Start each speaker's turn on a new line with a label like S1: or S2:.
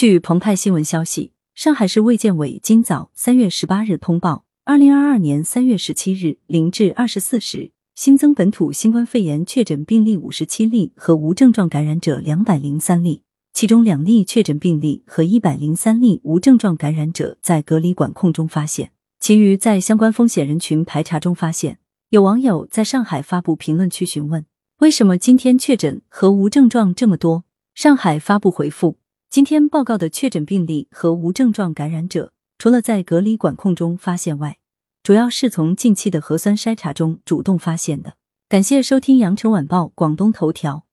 S1: 据澎湃新闻消息，上海市卫健委今早三月十八日通报，二零二二年三月十七日零至二十四时，新增本土新冠肺炎确诊病例五十七例和无症状感染者两百零三例，其中两例确诊病例和一百零三例无症状感染者在隔离管控中发现，其余在相关风险人群排查中发现。有网友在上海发布评论区询问，为什么今天确诊和无症状这么多？上海发布回复。今天报告的确诊病例和无症状感染者，除了在隔离管控中发现外，主要是从近期的核酸筛查中主动发现的。感谢收听羊城晚报广东头条。